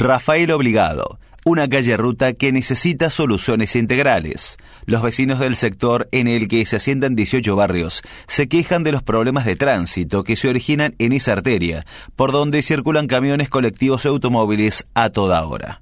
Rafael Obligado, una calle ruta que necesita soluciones integrales. Los vecinos del sector en el que se asientan 18 barrios se quejan de los problemas de tránsito que se originan en esa arteria, por donde circulan camiones colectivos y automóviles a toda hora.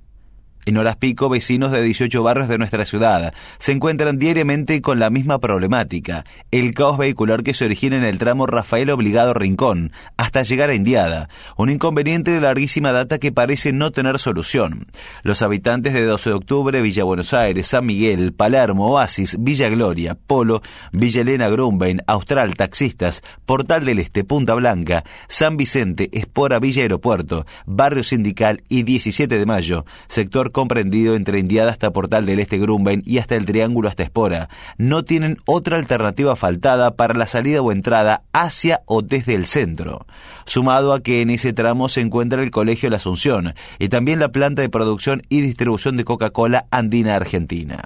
En horas pico, vecinos de 18 barrios de nuestra ciudad se encuentran diariamente con la misma problemática, el caos vehicular que se origina en el tramo Rafael Obligado Rincón, hasta llegar a Indiada, un inconveniente de larguísima data que parece no tener solución. Los habitantes de 12 de octubre, Villa Buenos Aires, San Miguel, Palermo, Oasis, Villa Gloria, Polo, Villa Elena Grumbein, Austral, Taxistas, Portal del Este, Punta Blanca, San Vicente, Espora, Villa Aeropuerto, Barrio Sindical y 17 de Mayo, sector comprendido entre Indiada hasta Portal del Este Grumben y hasta el Triángulo hasta Espora, no tienen otra alternativa faltada para la salida o entrada hacia o desde el centro. Sumado a que en ese tramo se encuentra el Colegio La Asunción y también la planta de producción y distribución de Coca-Cola Andina Argentina.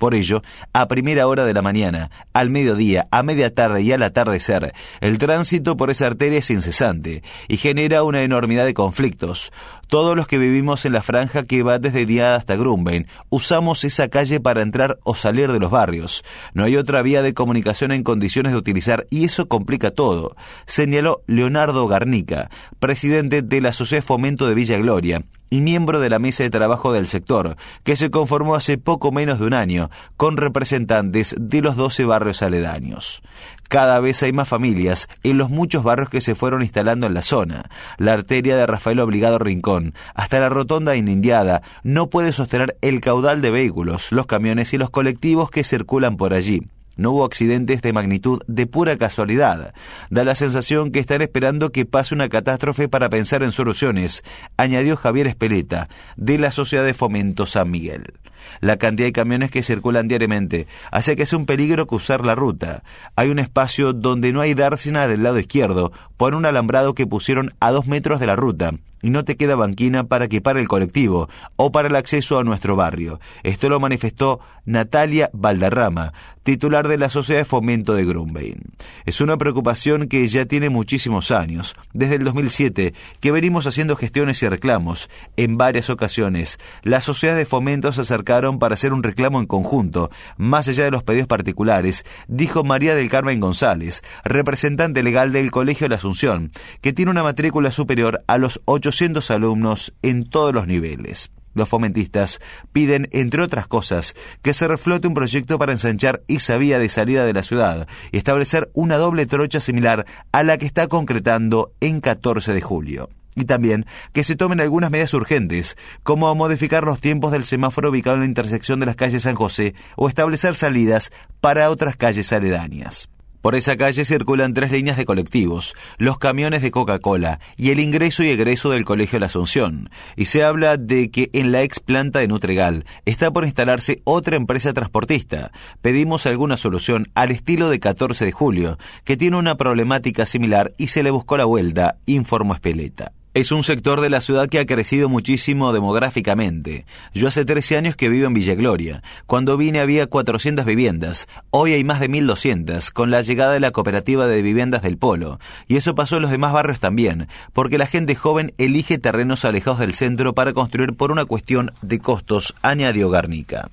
Por ello, a primera hora de la mañana, al mediodía, a media tarde y al atardecer, el tránsito por esa arteria es incesante y genera una enormidad de conflictos. Todos los que vivimos en la franja que va desde Diada hasta Grumbein usamos esa calle para entrar o salir de los barrios. No hay otra vía de comunicación en condiciones de utilizar y eso complica todo, señaló Leonardo Garnica, presidente de la Sociedad Fomento de Villa Gloria, y miembro de la mesa de trabajo del sector, que se conformó hace poco menos de un año, con representantes de los 12 barrios aledaños. Cada vez hay más familias en los muchos barrios que se fueron instalando en la zona. La arteria de Rafael Obligado Rincón, hasta la rotonda Inindiada, no puede sostener el caudal de vehículos, los camiones y los colectivos que circulan por allí. No hubo accidentes de magnitud de pura casualidad. Da la sensación que están esperando que pase una catástrofe para pensar en soluciones, añadió Javier Espeleta, de la Sociedad de Fomento San Miguel. La cantidad de camiones que circulan diariamente hace que sea un peligro cruzar la ruta. Hay un espacio donde no hay dársena del lado izquierdo por un alambrado que pusieron a dos metros de la ruta y no te queda banquina para que pare el colectivo o para el acceso a nuestro barrio. Esto lo manifestó Natalia Valderrama, titular de la Sociedad de Fomento de Grumbein. Es una preocupación que ya tiene muchísimos años, desde el 2007, que venimos haciendo gestiones y reclamos. En varias ocasiones, las sociedades de fomento se para hacer un reclamo en conjunto, más allá de los pedidos particulares, dijo María del Carmen González, representante legal del Colegio de la Asunción, que tiene una matrícula superior a los 800 alumnos en todos los niveles. Los fomentistas piden, entre otras cosas, que se reflote un proyecto para ensanchar esa vía de salida de la ciudad y establecer una doble trocha similar a la que está concretando en 14 de julio. Y también que se tomen algunas medidas urgentes, como modificar los tiempos del semáforo ubicado en la intersección de las calles San José o establecer salidas para otras calles aledañas. Por esa calle circulan tres líneas de colectivos, los camiones de Coca-Cola y el ingreso y egreso del Colegio La Asunción. Y se habla de que en la ex planta de Nutregal está por instalarse otra empresa transportista. Pedimos alguna solución al estilo de 14 de julio, que tiene una problemática similar y se le buscó la vuelta, informó Espeleta. Es un sector de la ciudad que ha crecido muchísimo demográficamente. Yo hace 13 años que vivo en Villa Gloria. Cuando vine había 400 viviendas. Hoy hay más de 1.200, con la llegada de la cooperativa de viviendas del Polo. Y eso pasó en los demás barrios también, porque la gente joven elige terrenos alejados del centro para construir por una cuestión de costos, añadió Garnica.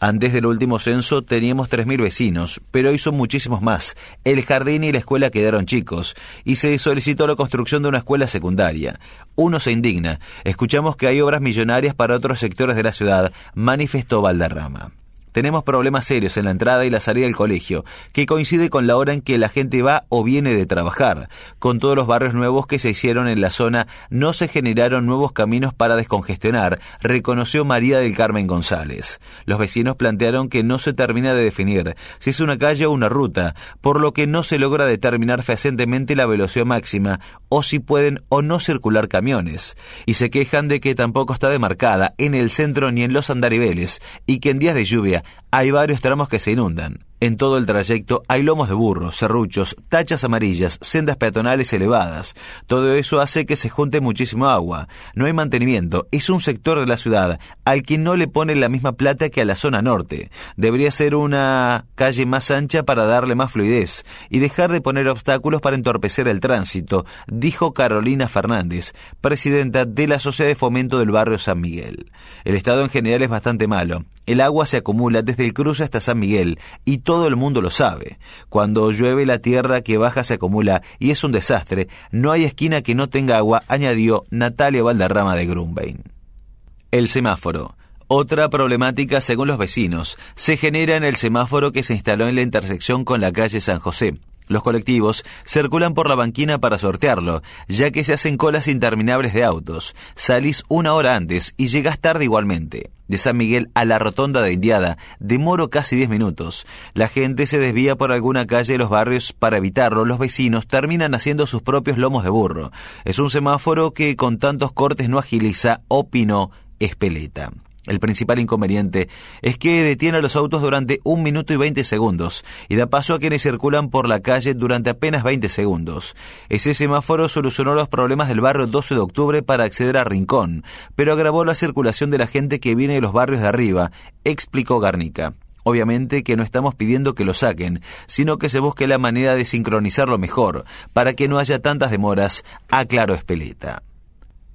Antes del último censo teníamos 3.000 vecinos, pero hoy son muchísimos más. El jardín y la escuela quedaron chicos, y se solicitó la construcción de una escuela secundaria. Uno se indigna. Escuchamos que hay obras millonarias para otros sectores de la ciudad, manifestó Valderrama. Tenemos problemas serios en la entrada y la salida del colegio, que coincide con la hora en que la gente va o viene de trabajar. Con todos los barrios nuevos que se hicieron en la zona, no se generaron nuevos caminos para descongestionar, reconoció María del Carmen González. Los vecinos plantearon que no se termina de definir si es una calle o una ruta, por lo que no se logra determinar fehacientemente la velocidad máxima o si pueden o no circular camiones. Y se quejan de que tampoco está demarcada en el centro ni en los andariveles y que en días de lluvia hay varios tramos que se inundan. En todo el trayecto hay lomos de burro, serruchos, tachas amarillas, sendas peatonales elevadas. Todo eso hace que se junte muchísimo agua. No hay mantenimiento. Es un sector de la ciudad al que no le pone la misma plata que a la zona norte. Debería ser una calle más ancha para darle más fluidez y dejar de poner obstáculos para entorpecer el tránsito, dijo Carolina Fernández, presidenta de la Sociedad de Fomento del Barrio San Miguel. El estado en general es bastante malo. El agua se acumula desde el cruce hasta San Miguel y todo el mundo lo sabe. Cuando llueve la tierra que baja se acumula y es un desastre. No hay esquina que no tenga agua, añadió Natalia Valderrama de Grunbein. El semáforo. Otra problemática, según los vecinos, se genera en el semáforo que se instaló en la intersección con la calle San José. Los colectivos circulan por la banquina para sortearlo, ya que se hacen colas interminables de autos. Salís una hora antes y llegas tarde igualmente. De San Miguel a la rotonda de Indiada demoro casi 10 minutos. La gente se desvía por alguna calle de los barrios para evitarlo. Los vecinos terminan haciendo sus propios lomos de burro. Es un semáforo que con tantos cortes no agiliza, opinó Espeleta. El principal inconveniente es que detiene a los autos durante un minuto y veinte segundos y da paso a quienes circulan por la calle durante apenas 20 segundos. Ese semáforo solucionó los problemas del barrio 12 de octubre para acceder a Rincón, pero agravó la circulación de la gente que viene de los barrios de arriba, explicó Garnica. Obviamente que no estamos pidiendo que lo saquen, sino que se busque la manera de sincronizarlo mejor, para que no haya tantas demoras, aclaró Espeleta.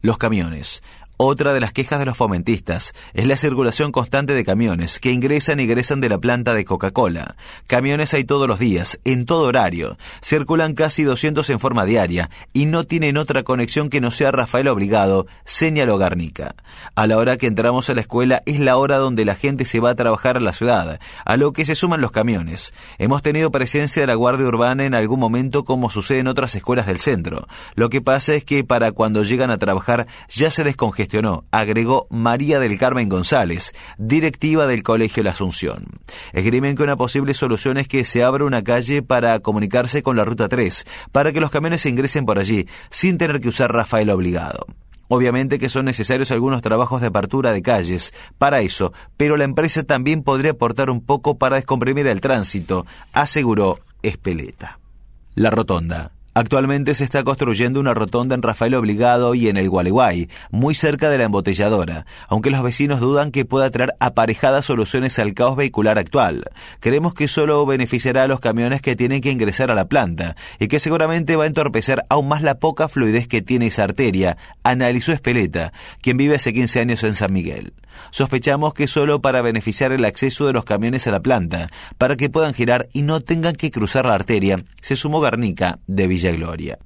Los camiones. Otra de las quejas de los fomentistas es la circulación constante de camiones que ingresan y egresan de la planta de Coca-Cola. Camiones hay todos los días, en todo horario. Circulan casi 200 en forma diaria y no tienen otra conexión que no sea Rafael Obligado, señaló Garnica. A la hora que entramos a la escuela es la hora donde la gente se va a trabajar a la ciudad, a lo que se suman los camiones. Hemos tenido presencia de la Guardia Urbana en algún momento como sucede en otras escuelas del centro. Lo que pasa es que para cuando llegan a trabajar ya se descongestionan agregó María del Carmen González, directiva del Colegio La Asunción. Esgrimen que una posible solución es que se abra una calle para comunicarse con la Ruta 3, para que los camiones ingresen por allí, sin tener que usar Rafael obligado. Obviamente que son necesarios algunos trabajos de apertura de calles para eso, pero la empresa también podría aportar un poco para descomprimir el tránsito, aseguró Espeleta. La Rotonda. Actualmente se está construyendo una rotonda en Rafael Obligado y en el Gualeguay, muy cerca de la embotelladora, aunque los vecinos dudan que pueda traer aparejadas soluciones al caos vehicular actual. Creemos que solo beneficiará a los camiones que tienen que ingresar a la planta y que seguramente va a entorpecer aún más la poca fluidez que tiene esa arteria, analizó Espeleta, quien vive hace 15 años en San Miguel. Sospechamos que solo para beneficiar el acceso de los camiones a la planta, para que puedan girar y no tengan que cruzar la arteria, se sumó Garnica de Villa Gloria.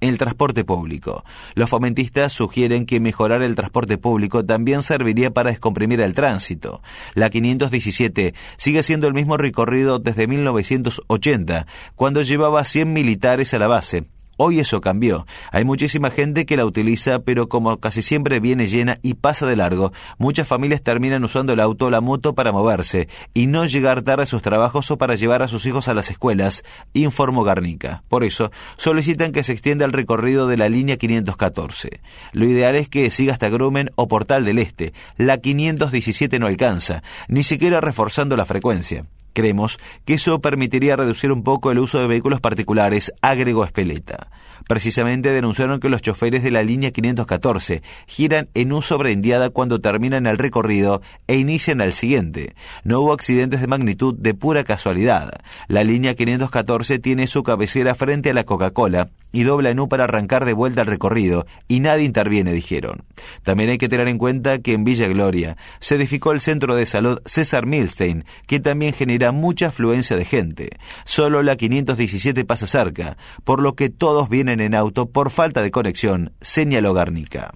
El transporte público. Los fomentistas sugieren que mejorar el transporte público también serviría para descomprimir el tránsito. La 517 sigue siendo el mismo recorrido desde 1980, cuando llevaba 100 militares a la base, Hoy eso cambió. Hay muchísima gente que la utiliza, pero como casi siempre viene llena y pasa de largo, muchas familias terminan usando el auto o la moto para moverse y no llegar tarde a sus trabajos o para llevar a sus hijos a las escuelas, informó Garnica. Por eso, solicitan que se extienda el recorrido de la línea 514. Lo ideal es que siga hasta Grumen o Portal del Este. La 517 no alcanza, ni siquiera reforzando la frecuencia. Creemos que eso permitiría reducir un poco el uso de vehículos particulares, agregó Espeleta. Precisamente denunciaron que los choferes de la línea 514 giran en un sobreendiada cuando terminan el recorrido e inician al siguiente. No hubo accidentes de magnitud de pura casualidad. La línea 514 tiene su cabecera frente a la Coca-Cola y dobla en U para arrancar de vuelta al recorrido, y nadie interviene, dijeron. También hay que tener en cuenta que en Villa Gloria se edificó el centro de salud César Milstein, que también genera mucha afluencia de gente. Solo la 517 pasa cerca, por lo que todos vienen en auto por falta de conexión, señaló Garnica.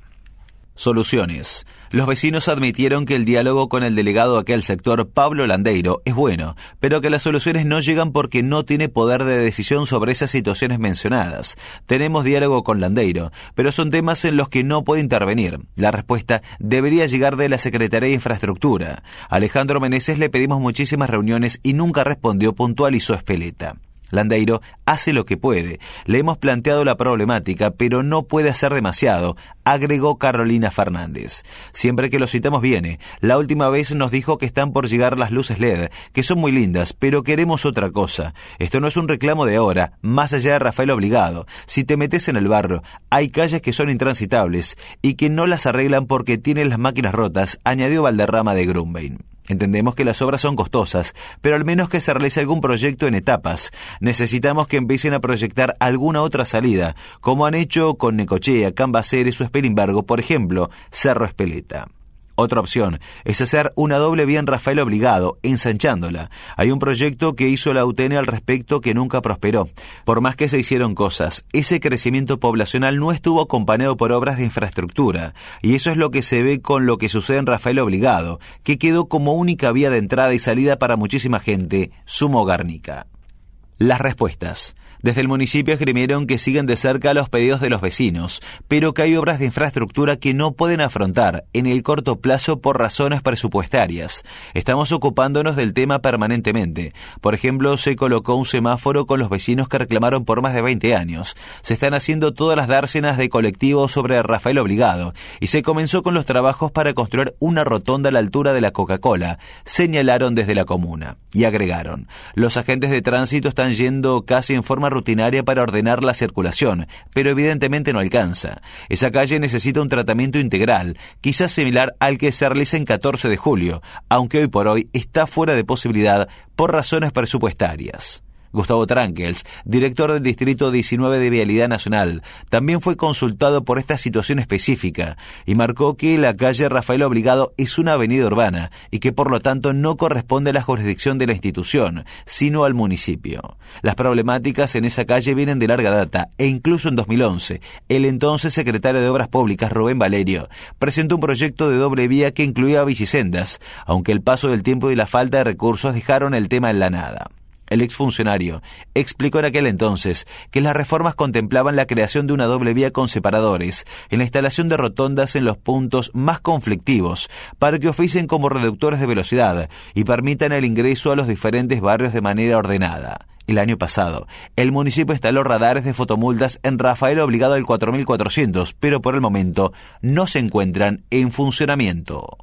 Soluciones. Los vecinos admitieron que el diálogo con el delegado de aquel sector, Pablo Landeiro, es bueno, pero que las soluciones no llegan porque no tiene poder de decisión sobre esas situaciones mencionadas. Tenemos diálogo con Landeiro, pero son temas en los que no puede intervenir. La respuesta debería llegar de la Secretaría de Infraestructura. Alejandro Meneses le pedimos muchísimas reuniones y nunca respondió, puntualizó Espeleta. Landeiro hace lo que puede. Le hemos planteado la problemática, pero no puede hacer demasiado, agregó Carolina Fernández. Siempre que lo citamos viene. La última vez nos dijo que están por llegar las luces LED, que son muy lindas, pero queremos otra cosa. Esto no es un reclamo de ahora, más allá de Rafael Obligado. Si te metes en el barro, hay calles que son intransitables y que no las arreglan porque tienen las máquinas rotas, añadió Valderrama de Grumbein. Entendemos que las obras son costosas, pero al menos que se realice algún proyecto en etapas. Necesitamos que empiecen a proyectar alguna otra salida, como han hecho con Necochea, Cambaceres o Esperimbergo, por ejemplo, Cerro Espeleta. Otra opción es hacer una doble vía en Rafael Obligado, ensanchándola. Hay un proyecto que hizo la UTN al respecto que nunca prosperó. Por más que se hicieron cosas, ese crecimiento poblacional no estuvo acompañado por obras de infraestructura. Y eso es lo que se ve con lo que sucede en Rafael Obligado, que quedó como única vía de entrada y salida para muchísima gente, Sumo Garnica. Las respuestas. Desde el municipio esgrimieron que siguen de cerca los pedidos de los vecinos, pero que hay obras de infraestructura que no pueden afrontar en el corto plazo por razones presupuestarias. Estamos ocupándonos del tema permanentemente. Por ejemplo, se colocó un semáforo con los vecinos que reclamaron por más de 20 años. Se están haciendo todas las dársenas de colectivos sobre Rafael Obligado y se comenzó con los trabajos para construir una rotonda a la altura de la Coca-Cola, señalaron desde la comuna. Y agregaron, los agentes de tránsito yendo casi en forma rutinaria para ordenar la circulación, pero evidentemente no alcanza. Esa calle necesita un tratamiento integral, quizás similar al que se realiza en 14 de julio, aunque hoy por hoy está fuera de posibilidad por razones presupuestarias. Gustavo Trankels, director del Distrito 19 de Vialidad Nacional, también fue consultado por esta situación específica y marcó que la calle Rafael Obligado es una avenida urbana y que por lo tanto no corresponde a la jurisdicción de la institución, sino al municipio. Las problemáticas en esa calle vienen de larga data e incluso en 2011, el entonces secretario de Obras Públicas, Rubén Valerio, presentó un proyecto de doble vía que incluía bicisendas, aunque el paso del tiempo y la falta de recursos dejaron el tema en la nada. El exfuncionario explicó en aquel entonces que las reformas contemplaban la creación de una doble vía con separadores, en la instalación de rotondas en los puntos más conflictivos, para que oficien como reductores de velocidad y permitan el ingreso a los diferentes barrios de manera ordenada. El año pasado, el municipio instaló radares de fotomultas en Rafael obligado al 4400, pero por el momento no se encuentran en funcionamiento.